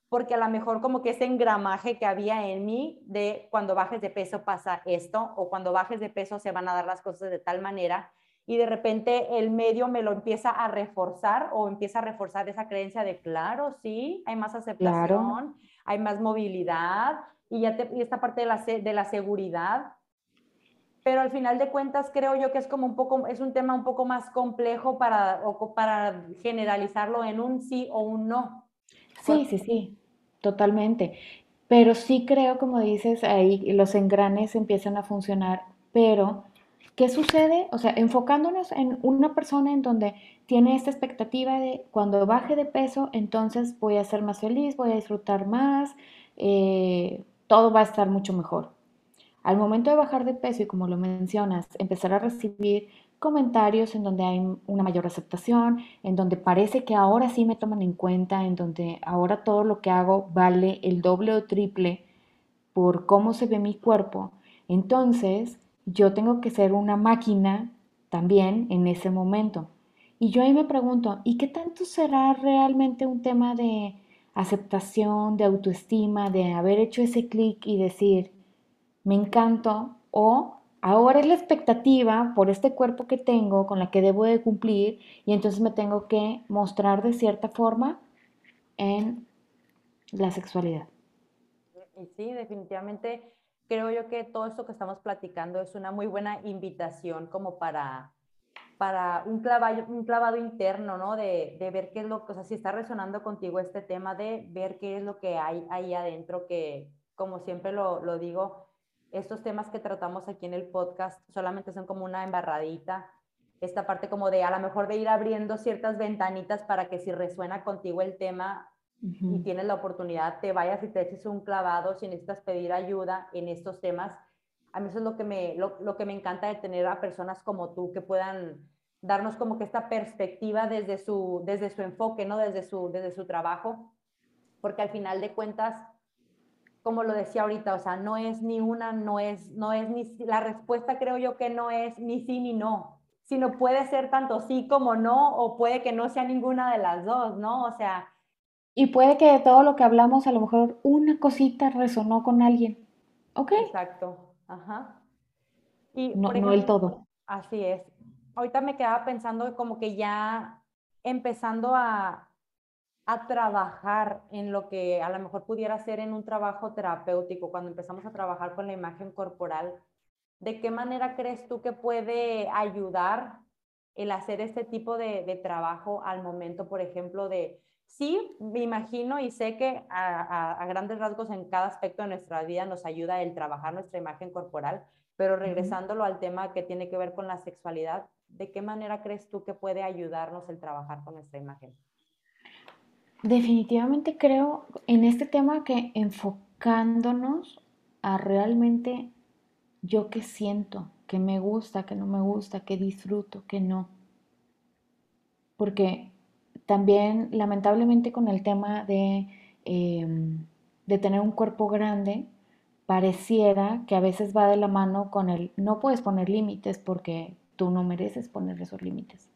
porque a lo mejor como que ese engramaje que había en mí de cuando bajes de peso pasa esto, o cuando bajes de peso se van a dar las cosas de tal manera, y de repente el medio me lo empieza a reforzar o empieza a reforzar esa creencia de, claro, sí, hay más aceptación hay más movilidad y, ya y esta parte de la, de la seguridad. Pero al final de cuentas creo yo que es como un poco, es un tema un poco más complejo para, para generalizarlo en un sí o un no. Sí, sí, sí, totalmente. Pero sí creo, como dices, ahí los engranes empiezan a funcionar, pero ¿qué sucede? O sea, enfocándonos en una persona en donde tiene esta expectativa de cuando baje de peso, entonces voy a ser más feliz, voy a disfrutar más, eh, todo va a estar mucho mejor. Al momento de bajar de peso y como lo mencionas, empezar a recibir comentarios en donde hay una mayor aceptación, en donde parece que ahora sí me toman en cuenta, en donde ahora todo lo que hago vale el doble o triple por cómo se ve mi cuerpo, entonces yo tengo que ser una máquina también en ese momento. Y yo ahí me pregunto, ¿y qué tanto será realmente un tema de aceptación, de autoestima, de haber hecho ese clic y decir, me encanto o ahora es la expectativa por este cuerpo que tengo con la que debo de cumplir y entonces me tengo que mostrar de cierta forma en la sexualidad. Y sí, definitivamente creo yo que todo esto que estamos platicando es una muy buena invitación como para para un clavado, un clavado interno, ¿no? De, de, ver qué es lo que, o sea, si está resonando contigo este tema, de ver qué es lo que hay ahí adentro, que como siempre lo, lo digo, estos temas que tratamos aquí en el podcast solamente son como una embarradita, esta parte como de a lo mejor de ir abriendo ciertas ventanitas para que si resuena contigo el tema y tienes la oportunidad, te vayas y te eches un clavado si necesitas pedir ayuda en estos temas a mí eso es lo que me, lo, que me encanta de tener a personas como tú que puedan darnos como que esta perspectiva desde su, desde su enfoque, ¿no? Desde su, desde su trabajo, porque al final de cuentas, como lo decía ahorita, o sea, no es ni una, no es, no es ni, la respuesta creo yo que no es ni sí ni no, sino puede ser tanto sí como no, o puede que no sea ninguna de las dos, ¿no? O sea... Y puede que de todo lo que hablamos, a lo mejor una cosita resonó con alguien. ¿Ok? Exacto. Ajá. Y, no, no el todo. Así es. Ahorita me quedaba pensando como que ya empezando a, a trabajar en lo que a lo mejor pudiera ser en un trabajo terapéutico, cuando empezamos a trabajar con la imagen corporal, ¿de qué manera crees tú que puede ayudar el hacer este tipo de, de trabajo al momento, por ejemplo, de Sí, me imagino y sé que a, grandes rasgos en cada aspecto de nuestra vida nos ayuda el trabajar nuestra imagen corporal, pero regresándolo al tema que tiene que ver con la sexualidad, ¿de qué manera crees tú que puede ayudarnos el trabajar con nuestra imagen? Definitivamente creo en este tema que enfocándonos a realmente yo qué siento, que me gusta, que no me gusta, que disfruto, que no. Porque también, lamentablemente, con el tema de, em, de tener un cuerpo grande, pareciera que a veces va de la mano con el no puedes poner límites porque tú no mereces poner esos límites.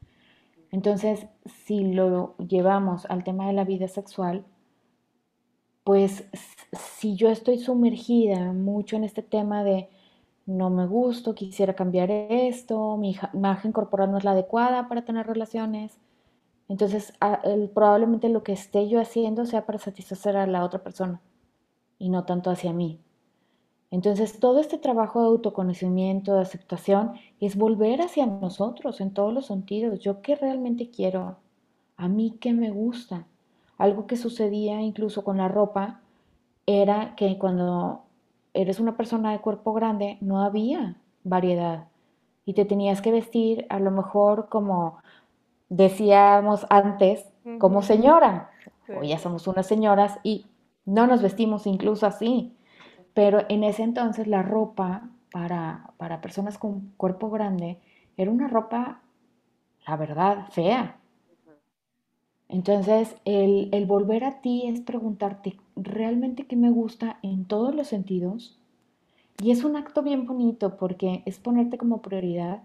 Entonces, si lo llevamos al tema de la vida sexual, pues si yo estoy sumergida mucho en este tema de no me gusto, quisiera cambiar esto, mi imagen corporal no es la adecuada para tener relaciones. Entonces, probablemente lo que esté yo haciendo sea para satisfacer a la otra persona y no tanto hacia mí. Entonces, todo este trabajo de autoconocimiento, de aceptación, es volver hacia nosotros en todos los sentidos. Yo qué realmente quiero, a mí qué me gusta. Algo que sucedía incluso con la ropa era que cuando eres una persona de cuerpo grande no había variedad y te tenías que vestir a lo mejor como decíamos antes, como señora. Hoy ya somos unas señoras y no nos vestimos incluso así. Pero en ese entonces la ropa para, para personas con cuerpo grande era una ropa, la verdad, fea. Entonces, el, el, volver a ti es preguntarte realmente qué me gusta en todos los sentidos. Y es un acto bien bonito porque es ponerte como prioridad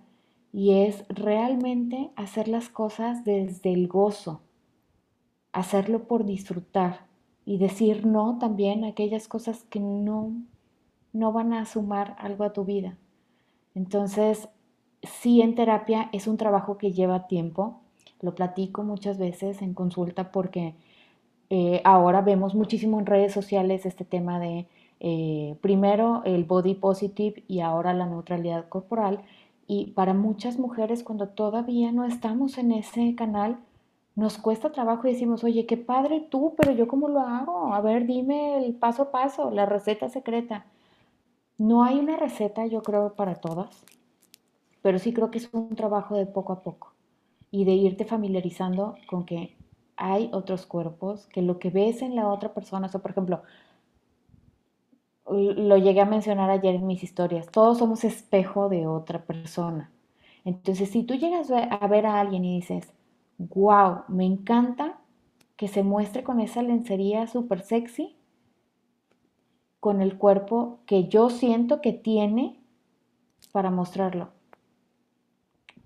y es realmente hacer las cosas desde el gozo, hacerlo por disfrutar y decir no también a aquellas cosas que no, no van a sumar algo a tu vida. Entonces, sí en terapia es un trabajo que lleva tiempo, lo platico muchas veces en consulta porque eh, ahora vemos muchísimo en redes sociales este tema de eh, primero el body positive y ahora la neutralidad corporal. Y para muchas mujeres cuando todavía no estamos en ese canal, nos cuesta trabajo y decimos, oye, qué padre tú, pero yo cómo lo hago. A ver, dime el paso a paso, la receta secreta. No hay una receta, yo creo, para todas, pero sí creo que es un trabajo de poco a poco y de irte familiarizando con que hay otros cuerpos, que lo que ves en la otra persona, o por ejemplo, lo llegué a mencionar ayer en mis historias, todos somos espejo de otra persona. Entonces, si tú llegas a ver a alguien y dices, wow, me encanta que se muestre con esa lencería súper sexy, con el cuerpo que yo siento que tiene para mostrarlo.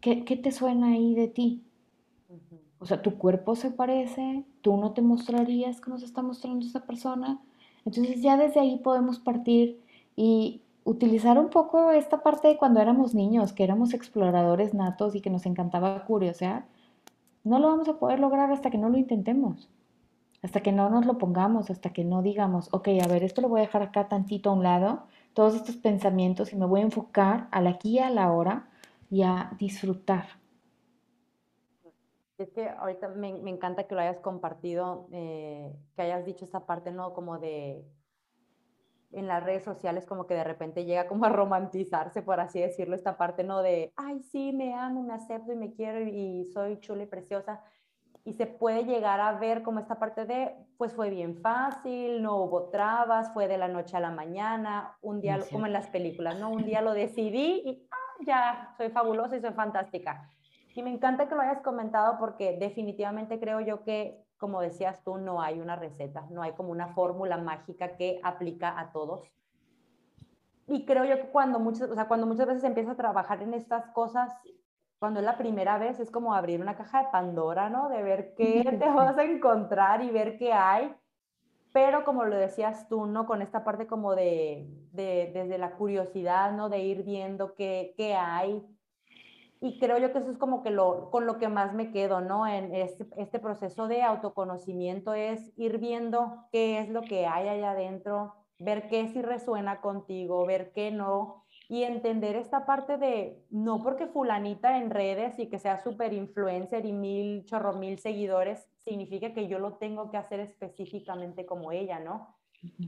¿Qué, te suena ahí de ti? O sea, tu cuerpo se parece, tú no te mostrarías como se está mostrando esa persona. Entonces ya desde ahí podemos partir y utilizar un poco esta parte de cuando éramos niños, que éramos exploradores natos y que nos encantaba curiosear no lo vamos a poder lograr hasta que no lo intentemos, hasta que no nos lo pongamos, hasta que no digamos, ok, a ver, esto lo voy a dejar acá tantito a un lado, todos estos pensamientos y me voy a enfocar al aquí y a la hora y a disfrutar. Es que ahorita me, encanta que lo hayas compartido, eh, que hayas dicho esta parte, ¿no? Como de en las redes sociales como que de repente llega como a romantizarse, por así decirlo, esta parte, ¿no? De, ay, sí, me amo, me acepto y me quiero y, soy chula y preciosa. Y se puede llegar a ver como esta parte de, pues fue bien fácil, no hubo trabas, fue de la noche a la mañana, un día, como en las películas, ¿no? Un día lo decidí y ah, ya, soy fabulosa y soy fantástica. Y me encanta que lo hayas comentado porque definitivamente creo yo que como decías tú, no hay una receta, no hay como una fórmula mágica que aplica a todos. Y creo yo que cuando muchas, o sea, cuando muchas veces empiezas a trabajar en estas cosas, cuando es la primera vez, es como abrir una caja de Pandora, ¿no? De ver qué te [laughs] vas a encontrar y ver qué hay. Pero como lo decías tú, ¿no? Con esta parte como de, de desde la curiosidad, ¿no? De ir viendo qué, qué hay, y creo yo que eso es como que lo, con lo que más me quedo, ¿no? En este, este, proceso de autoconocimiento es ir viendo qué es lo que hay allá adentro, ver qué sí resuena contigo, ver qué no, y entender esta parte de, no porque fulanita en redes y que sea súper influencer y mil, chorro mil seguidores, significa que yo lo tengo que hacer específicamente como ella, ¿no?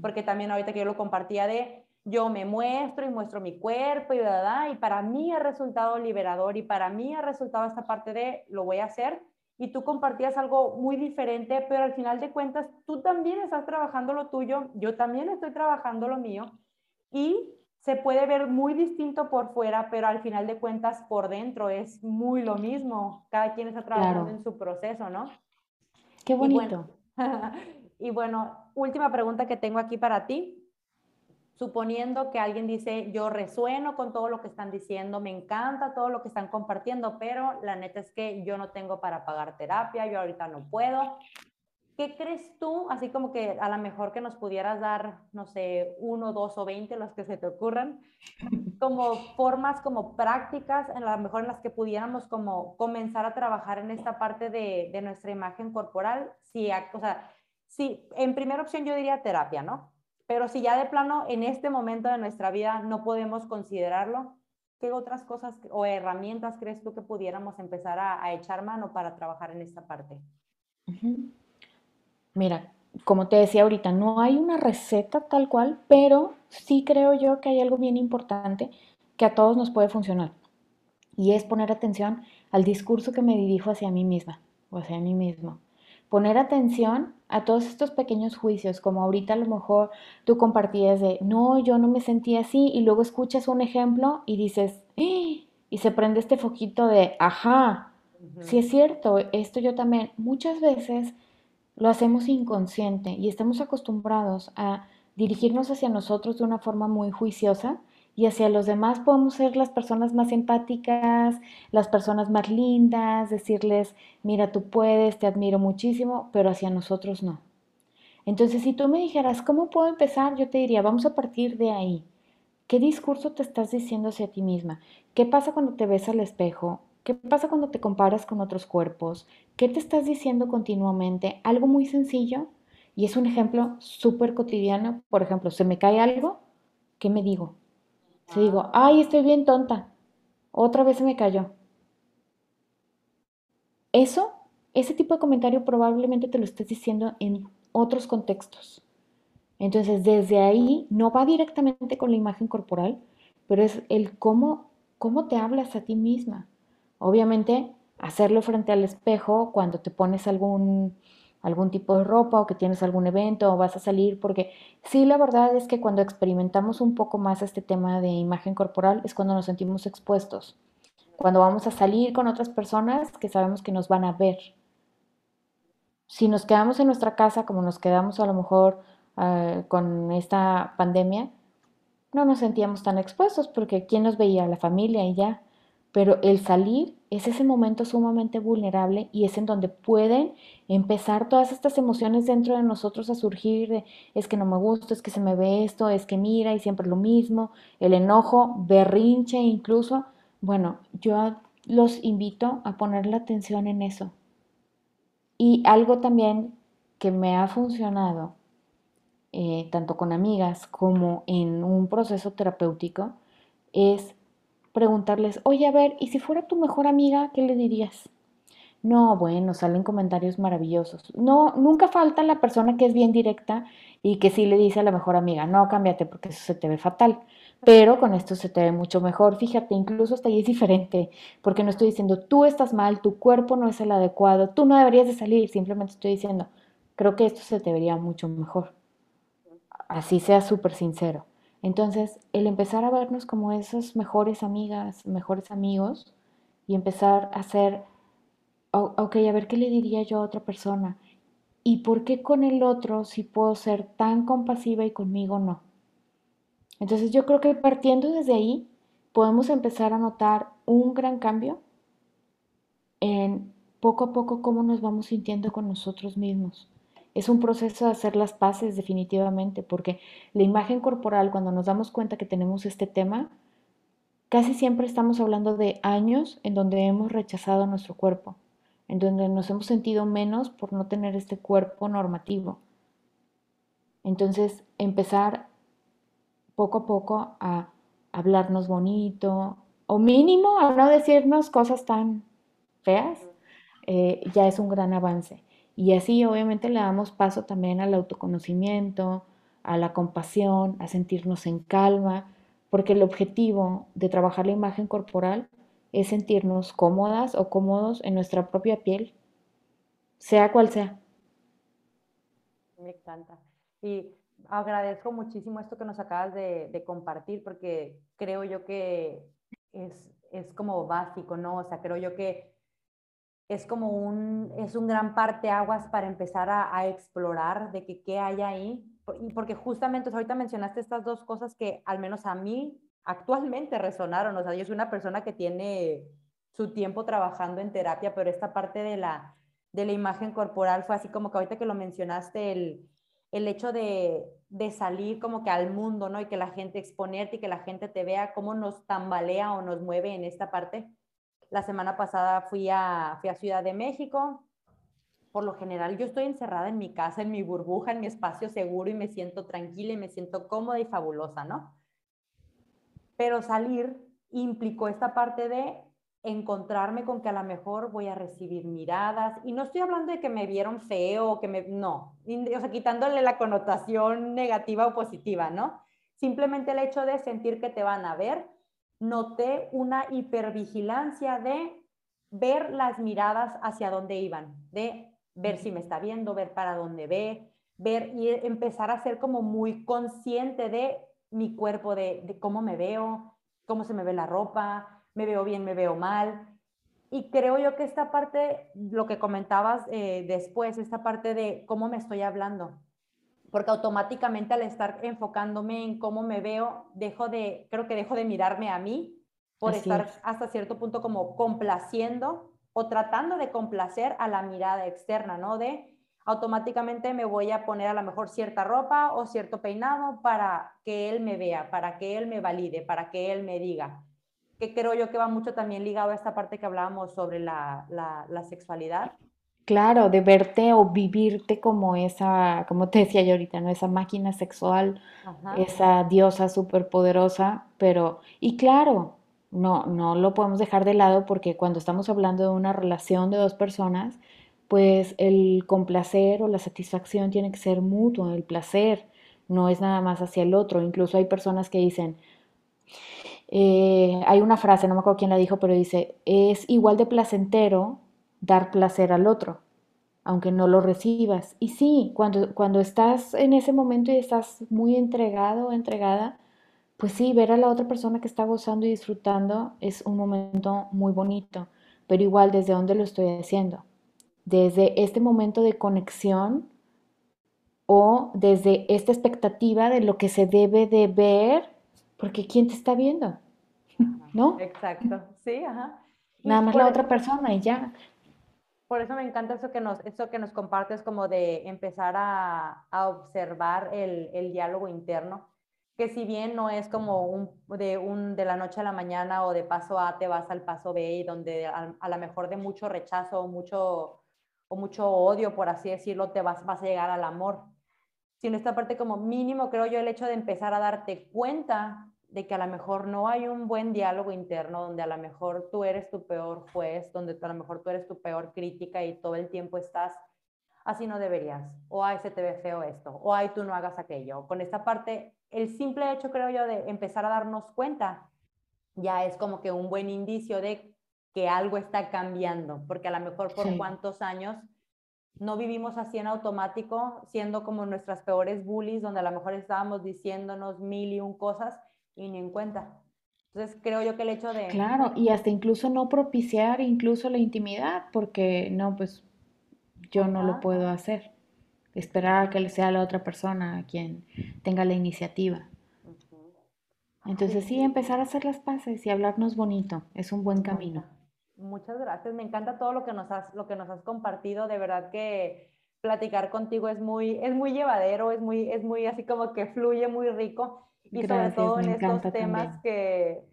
Porque también ahorita que yo lo compartía de, yo me muestro y muestro mi cuerpo y, y para mí ha resultado liberador y para mí ha resultado esta parte de lo voy a hacer y tú compartías algo muy diferente, pero al final de cuentas tú también estás trabajando lo tuyo, yo también estoy trabajando lo mío y se puede ver muy distinto por fuera, pero al final de cuentas por dentro es muy lo mismo, cada quien está trabajando en su proceso, ¿no? Qué bonito. [laughs] y bueno, última pregunta que tengo aquí para ti suponiendo que alguien dice, yo resueno con todo lo que están diciendo, me encanta todo lo que están compartiendo, pero la neta es que yo no tengo para pagar terapia, yo ahorita no puedo. ¿Qué crees tú, así como que a lo mejor que nos pudieras dar, no sé, uno, dos o veinte, los que se te ocurran, [laughs] como formas, como prácticas, en lo mejor en las que pudiéramos como comenzar a trabajar en esta parte de, de nuestra imagen corporal? Si, o sea, si, en primera opción yo diría terapia, ¿no? Pero si ya de plano en este momento de nuestra vida no podemos considerarlo, ¿qué otras cosas o herramientas crees tú que pudiéramos empezar a, echar mano para trabajar en esta parte? Mira, como te decía ahorita, no hay una receta tal cual, pero sí creo yo que hay algo bien importante que a todos nos puede funcionar. Y es poner atención al discurso que me dirijo hacia mí misma o hacia mí mismo. Poner atención a todos estos pequeños juicios, como ahorita a lo mejor tú compartías de, no, yo no me sentía así, y luego escuchas un ejemplo y dices, ¡Eh! y se prende este foquito de, ajá, si es cierto, esto yo también, muchas veces lo hacemos inconsciente y estamos acostumbrados a dirigirnos hacia nosotros de una forma muy juiciosa y hacia los demás podemos ser las personas más empáticas, las personas más lindas, decirles, mira, tú puedes, te admiro muchísimo, pero hacia nosotros no. Entonces, si tú me dijeras, ¿cómo puedo empezar? Yo te diría, vamos a partir de ahí. ¿Qué discurso te estás diciendo hacia ti misma? ¿Qué pasa cuando te ves al espejo? ¿Qué pasa cuando te comparas con otros cuerpos? ¿Qué te estás diciendo continuamente? Algo muy sencillo y es un ejemplo súper cotidiano. Por ejemplo, se me cae algo, ¿qué me digo? Si digo, ay, estoy bien tonta, otra vez se me cayó. Eso, ese tipo de comentario probablemente te lo estés diciendo en otros contextos. Entonces, desde ahí no va directamente con la imagen corporal, pero es el cómo, cómo te hablas a ti misma. Obviamente, hacerlo frente al espejo cuando te pones algún, algún tipo de ropa o que tienes algún evento o vas a salir, porque sí, la verdad es que cuando experimentamos un poco más este tema de imagen corporal es cuando nos sentimos expuestos, cuando vamos a salir con otras personas que sabemos que nos van a ver. Si nos quedamos en nuestra casa, como nos quedamos a lo mejor eh, con esta pandemia, no nos sentíamos tan expuestos porque ¿quién nos veía? La familia y ya. Pero el salir es ese momento sumamente vulnerable y es en donde pueden empezar todas estas emociones dentro de nosotros a surgir de es que no me gusta, es que se me ve esto, es que mira y siempre lo mismo, el enojo, berrinche incluso. Bueno, yo los invito a poner la atención en eso. Y algo también que me ha funcionado, eh, tanto con amigas como en un proceso terapéutico, es preguntarles, oye, a ver, ¿y si fuera tu mejor amiga, qué le dirías? No, bueno, salen comentarios maravillosos. No, nunca falta la persona que es bien directa y que sí le dice a la mejor amiga, no, cámbiate porque eso se te ve fatal. Pero con esto se te ve mucho mejor. Fíjate, incluso hasta ahí es diferente, porque no estoy diciendo, tú estás mal, tu cuerpo no es el adecuado, tú no deberías de salir, simplemente estoy diciendo, creo que esto se te vería mucho mejor. Así sea súper sincero. Entonces, el empezar a vernos como esas mejores amigas, mejores amigos, y empezar a hacer, ok, a ver qué le diría yo a otra persona. ¿Y por qué con el otro si puedo ser tan compasiva y conmigo no? Entonces yo creo que partiendo desde ahí podemos empezar a notar un gran cambio en poco a poco cómo nos vamos sintiendo con nosotros mismos es un proceso de hacer las paces definitivamente, porque la imagen corporal, cuando nos damos cuenta que tenemos este tema, casi siempre estamos hablando de años en donde hemos rechazado nuestro cuerpo, en donde nos hemos sentido menos por no tener este cuerpo normativo. Entonces, empezar poco a poco a hablarnos bonito, o mínimo a no decirnos cosas tan feas, eh, ya es un gran avance. Y así obviamente le damos paso también al autoconocimiento, a la compasión, a sentirnos en calma, porque el objetivo de trabajar la imagen corporal es sentirnos cómodas o cómodos en nuestra propia piel, sea cual sea. Me encanta. Y agradezco muchísimo esto que nos acabas de, compartir, porque creo yo que es, es como básico, ¿no? O sea, creo yo que es como un, es un gran parteaguas para empezar a, explorar de que qué hay ahí. Porque justamente ahorita mencionaste estas dos cosas que al menos a mí actualmente resonaron. O sea, yo soy una persona que tiene su tiempo trabajando en terapia, pero esta parte de la, de la imagen corporal fue así como que ahorita que lo mencionaste, el, el hecho de, de, salir como que al mundo, ¿no? Y que la gente exponerte y que la gente te vea cómo nos tambalea o nos mueve en esta parte. La semana pasada fui a, fui a Ciudad de México. Por lo general, yo estoy encerrada en mi casa, en mi burbuja, en mi espacio seguro y me siento tranquila y me siento cómoda y fabulosa, ¿no? Pero salir implicó esta parte de encontrarme con que a lo mejor voy a recibir miradas y no estoy hablando de que me vieron feo o que me no, o sea, quitándole la connotación negativa o positiva, ¿no? Simplemente el hecho de sentir que te van a ver, noté una hipervigilancia de ver las miradas hacia dónde iban, de ver si me está viendo, ver para dónde ve, ver y empezar a ser como muy consciente de mi cuerpo, de, de cómo me veo, cómo se me ve la ropa, me veo bien, me veo mal. Y creo yo que esta parte, lo que comentabas eh, después, esta parte de cómo me estoy hablando, porque automáticamente al estar enfocándome en cómo me veo, dejo de, creo que dejo de mirarme a mí por estar hasta cierto punto como complaciendo o tratando de complacer a la mirada externa, ¿no? De automáticamente me voy a poner a lo mejor cierta ropa o cierto peinado para que él me vea, para que él me valide, para que él me diga que creo yo que va mucho también ligado a esta parte que hablábamos sobre la, la, sexualidad. Claro, de verte o vivirte como esa, como te decía yo ahorita, ¿no? Esa máquina sexual, esa diosa superpoderosa, pero, y claro, no, no lo podemos dejar de lado porque cuando estamos hablando de una relación de dos personas, pues el complacer o la satisfacción tiene que ser mutuo, el placer no es nada más hacia el otro. Incluso hay personas que dicen, eh, hay una frase, no me acuerdo quién la dijo, pero dice, es igual de placentero dar placer al otro, aunque no lo recibas. Y sí, cuando, cuando estás en ese momento y estás muy entregado o entregada, pues sí, ver a la otra persona que está gozando y disfrutando es un momento muy bonito, pero igual desde dónde lo estoy haciendo. Desde este momento de conexión o desde esta expectativa de lo que se debe de ver porque ¿quién te está viendo? [laughs] ¿No? Exacto, sí, ajá. Nada más la otra persona y ya. Por eso me encanta eso que nos, eso que nos compartes, como de empezar a, a observar el, el, diálogo interno, que si bien no es como un de, un de la noche a la mañana o de paso A te vas al paso B, y donde a, a lo mejor de mucho rechazo o mucho, o mucho odio, por así decirlo, te vas, vas a llegar al amor. Sino esta parte como mínimo, creo yo, el hecho de empezar a darte cuenta de que a lo mejor no hay un buen diálogo interno, donde a lo mejor tú eres tu peor juez, donde a lo mejor tú eres tu peor crítica y todo el tiempo estás, así no deberías, o ay, se te ve feo esto, o ay, tú no hagas aquello. Con esta parte, el simple hecho, creo yo, de empezar a darnos cuenta, ya es como que un buen indicio de que algo está cambiando, porque a lo mejor por cuántos años no vivimos así en automático, siendo como nuestras peores bullies, donde a lo mejor estábamos diciéndonos mil y un cosas, y ni en cuenta. Entonces creo yo que el hecho de... Claro, y hasta incluso no propiciar incluso la intimidad, porque no, pues yo no lo puedo hacer. Esperar a que sea la otra persona quien tenga la iniciativa. Entonces sí, empezar a hacer las paces y hablarnos bonito, es un buen camino. Muchas gracias, me encanta todo lo que nos has, lo que nos has compartido, de verdad que platicar contigo es muy, es muy llevadero, es muy, es muy así como que fluye muy rico y sobre todo en estos temas que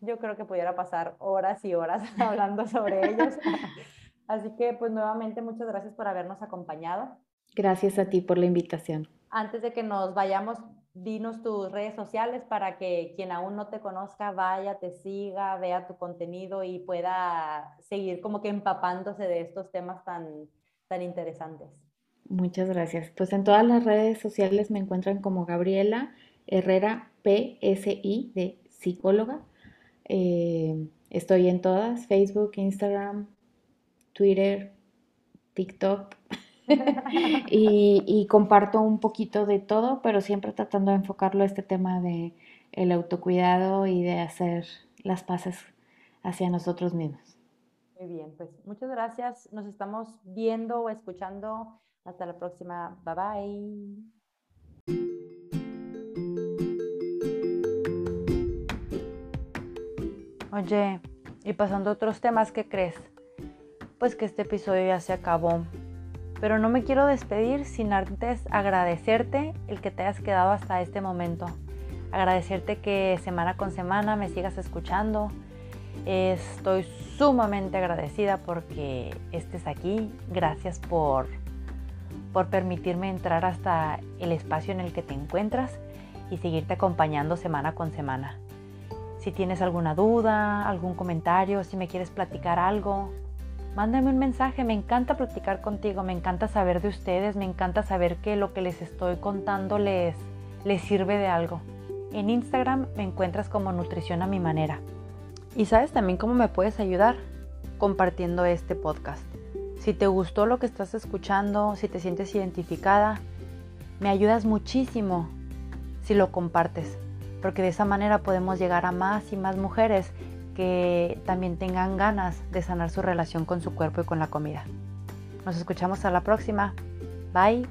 yo creo que pudiera pasar horas y horas [laughs] hablando sobre ellos. [laughs] Así que pues nuevamente muchas gracias por habernos acompañado. Gracias a ti por la invitación. Antes de que nos vayamos, dinos tus redes sociales para que quien aún no te conozca vaya, te siga, vea tu contenido y pueda seguir como que empapándose de estos temas tan, tan interesantes. Muchas gracias. Pues en todas las redes sociales me encuentran como Gabriela Herrera PSI de psicóloga. Eh, estoy en todas, Facebook, Instagram, Twitter, TikTok. [laughs] y, comparto un poquito de todo, pero siempre tratando de enfocarlo a este tema de el autocuidado y de hacer las paces hacia nosotros mismos. Muy bien, pues muchas gracias. Nos estamos viendo o escuchando. Hasta la próxima. Bye bye. Oye, y pasando a otros temas, ¿qué crees? pues que este episodio ya se acabó. Pero no me quiero despedir sin antes agradecerte el que te hayas quedado hasta este momento. Agradecerte que semana con semana me sigas escuchando. Estoy sumamente agradecida porque estés aquí. Gracias por, por permitirme entrar hasta el espacio en el que te encuentras y seguirte acompañando semana con semana. Si tienes alguna duda, algún comentario, si me quieres platicar algo, mándame un mensaje. Me encanta platicar contigo, me encanta saber de ustedes, me encanta saber que lo que les estoy contando les, les sirve de algo. En Instagram me encuentras como Nutrición a mi manera. Y sabes también cómo me puedes ayudar compartiendo este podcast. Si te gustó lo que estás escuchando, si te sientes identificada, me ayudas muchísimo si lo compartes, porque de esa manera podemos llegar a más y más mujeres que también tengan ganas de sanar su relación con su cuerpo y con la comida. Nos escuchamos a la próxima. Bye.